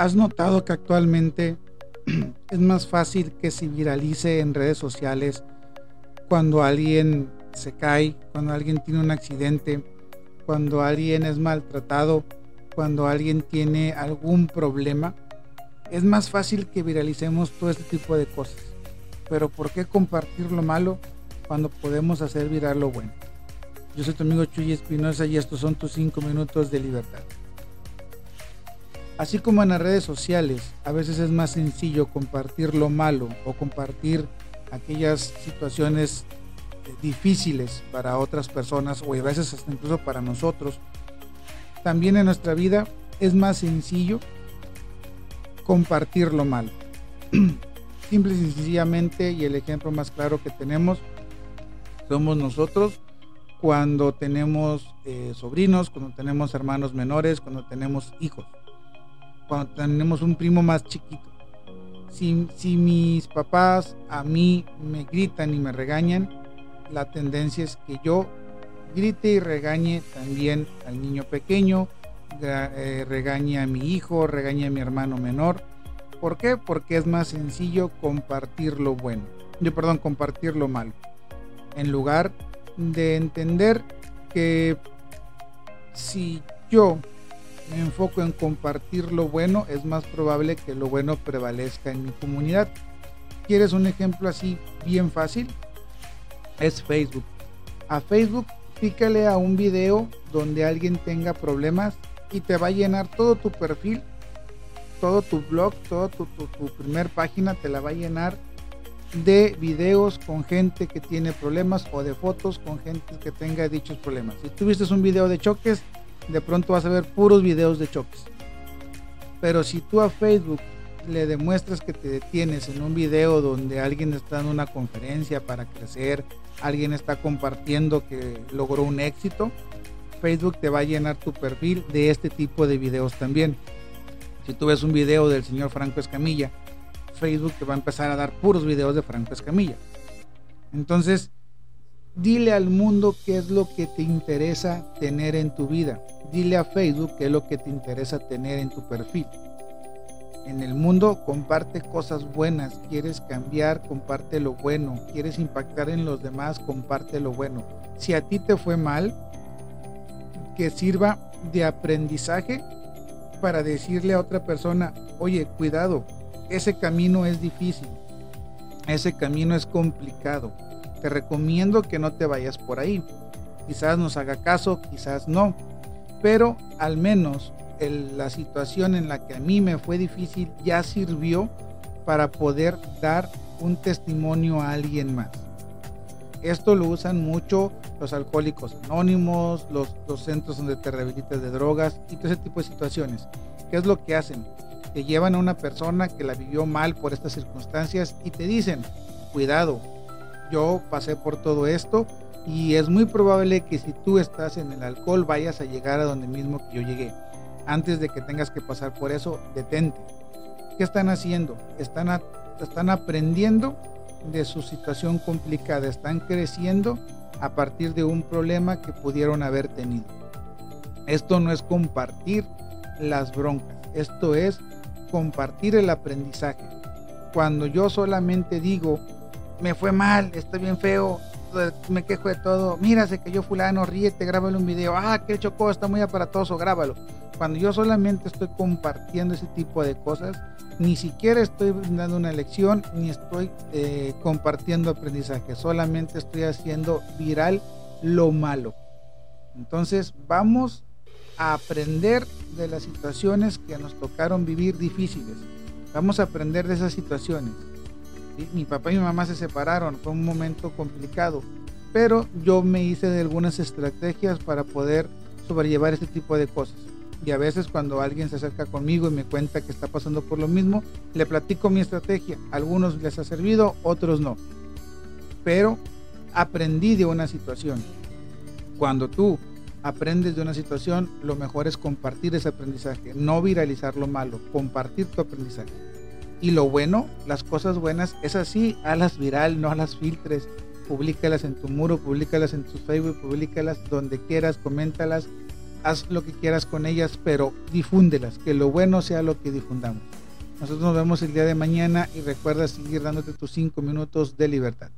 ¿Has notado que actualmente es más fácil que se viralice en redes sociales cuando alguien se cae, cuando alguien tiene un accidente, cuando alguien es maltratado, cuando alguien tiene algún problema? Es más fácil que viralicemos todo este tipo de cosas. Pero ¿por qué compartir lo malo cuando podemos hacer viral lo bueno? Yo soy tu amigo Chuy Espinosa y estos son tus 5 minutos de libertad. Así como en las redes sociales, a veces es más sencillo compartir lo malo o compartir aquellas situaciones eh, difíciles para otras personas o a veces hasta incluso para nosotros. También en nuestra vida es más sencillo compartir lo malo. Simple y sencillamente, y el ejemplo más claro que tenemos somos nosotros cuando tenemos eh, sobrinos, cuando tenemos hermanos menores, cuando tenemos hijos cuando tenemos un primo más chiquito. Si, mis papás a mí me gritan y me regañan, la tendencia es que yo grite y regañe también al niño pequeño, eh, regañe a mi hijo, regañe a mi hermano menor. ¿Por qué? Porque es más sencillo compartir lo bueno. Yo, perdón, compartir lo malo. En lugar de entender que si yo me enfoco en compartir lo bueno, es más probable que lo bueno prevalezca en mi comunidad. ¿Quieres un ejemplo así bien fácil? Es Facebook. A Facebook pícale a un video donde alguien tenga problemas y te va a llenar todo tu perfil, todo tu blog, toda tu, tu, primer página te la va a llenar de videos con gente que tiene problemas o de fotos con gente que tenga dichos problemas. Si tuviste un video de choques, de pronto vas a ver puros videos de choques. Pero si tú a Facebook le demuestras que te detienes en un video donde alguien está dando una conferencia para crecer, alguien está compartiendo que logró un éxito, Facebook te va a llenar tu perfil de este tipo de videos también. Si tú ves un video del señor Franco Escamilla, Facebook te va a empezar a dar puros videos de Franco Escamilla. Entonces, Dile al mundo qué es lo que te interesa tener en tu vida. Dile a Facebook qué es lo que te interesa tener en tu perfil. En el mundo comparte cosas buenas, quieres cambiar, comparte lo bueno, quieres impactar en los demás, comparte lo bueno. Si a ti te fue mal, que sirva de aprendizaje para decirle a otra persona, oye, cuidado, ese camino es difícil, ese camino es complicado te recomiendo que no te vayas por ahí. Quizás nos haga caso, quizás no, pero al menos la situación en la que a mí me fue difícil ya sirvió para poder dar un testimonio a alguien más. Esto lo usan mucho los alcohólicos anónimos, los, los centros donde te rehabilitas de drogas y todo ese tipo de situaciones. ¿Qué es lo que hacen? Te llevan a una persona que la vivió mal por estas circunstancias y te dicen, cuidado, yo pasé por todo esto y es muy probable que si tú estás en el alcohol vayas a llegar a donde mismo que yo llegué. Antes de que tengas que pasar por eso, detente. ¿Qué están haciendo? Están, están aprendiendo de su situación complicada, están creciendo a partir de un problema que pudieron haber tenido. Esto no es compartir las broncas, esto es compartir el aprendizaje. Cuando yo solamente digo, me fue mal, estoy bien feo, me quejo de todo, mira, se cayó fulano, ríete, grábalo un video, ah, que chocó, está muy aparatoso, grábalo. Cuando yo solamente estoy compartiendo ese tipo de cosas, ni siquiera estoy dando una lección, ni estoy eh, compartiendo aprendizaje, solamente estoy haciendo viral lo malo. Entonces vamos a aprender de las situaciones que nos tocaron vivir difíciles. Vamos a aprender de esas situaciones mi papá y mi mamá se separaron, fue un momento complicado, pero yo me hice de algunas estrategias para poder sobrellevar este tipo de cosas. Y a veces cuando alguien se acerca conmigo y me cuenta que está pasando por lo mismo, le platico mi estrategia. algunos les ha servido, otros no. Pero aprendí de una situación. Cuando tú aprendes de una situación, lo mejor es compartir ese aprendizaje, no viralizar lo malo, compartir tu aprendizaje. Y lo bueno, las cosas buenas, es así, las viral, no las filtres. Publícalas en tu muro, publícalas en tu Facebook, publícalas donde quieras, coméntalas. haz lo que quieras con ellas, pero difúndelas, que lo bueno sea lo que difundamos. Nosotros nos vemos el día de mañana y recuerda seguir dándote tus cinco minutos de libertad.